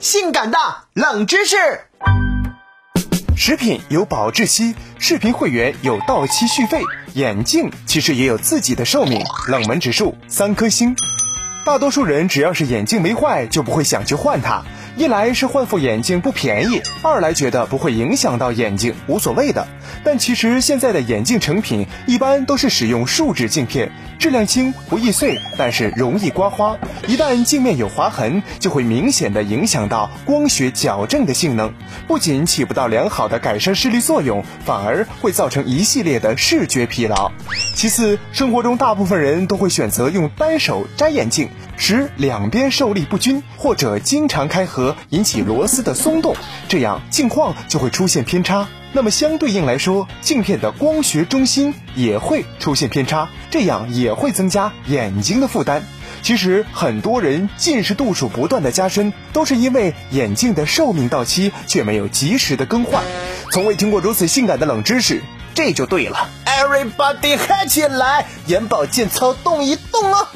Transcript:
性感的冷知识：食品有保质期，视频会员有到期续费，眼镜其实也有自己的寿命，冷门指数三颗星。大多数人只要是眼镜没坏，就不会想去换它。一来是换副眼镜不便宜，二来觉得不会影响到眼睛，无所谓的。但其实现在的眼镜成品一般都是使用树脂镜片，质量轻，不易碎，但是容易刮花。一旦镜面有划痕，就会明显的影响到光学矫正的性能，不仅起不到良好的改善视力作用，反而会造成一系列的视觉疲劳。其次，生活中大部分人都会选择用单手摘眼镜。使两边受力不均，或者经常开合，引起螺丝的松动，这样镜框就会出现偏差。那么相对应来说，镜片的光学中心也会出现偏差，这样也会增加眼睛的负担。其实很多人近视度数不断的加深，都是因为眼镜的寿命到期却没有及时的更换。从未听过如此性感的冷知识，这就对了。Everybody 嗨起来，眼保健操动一动哦！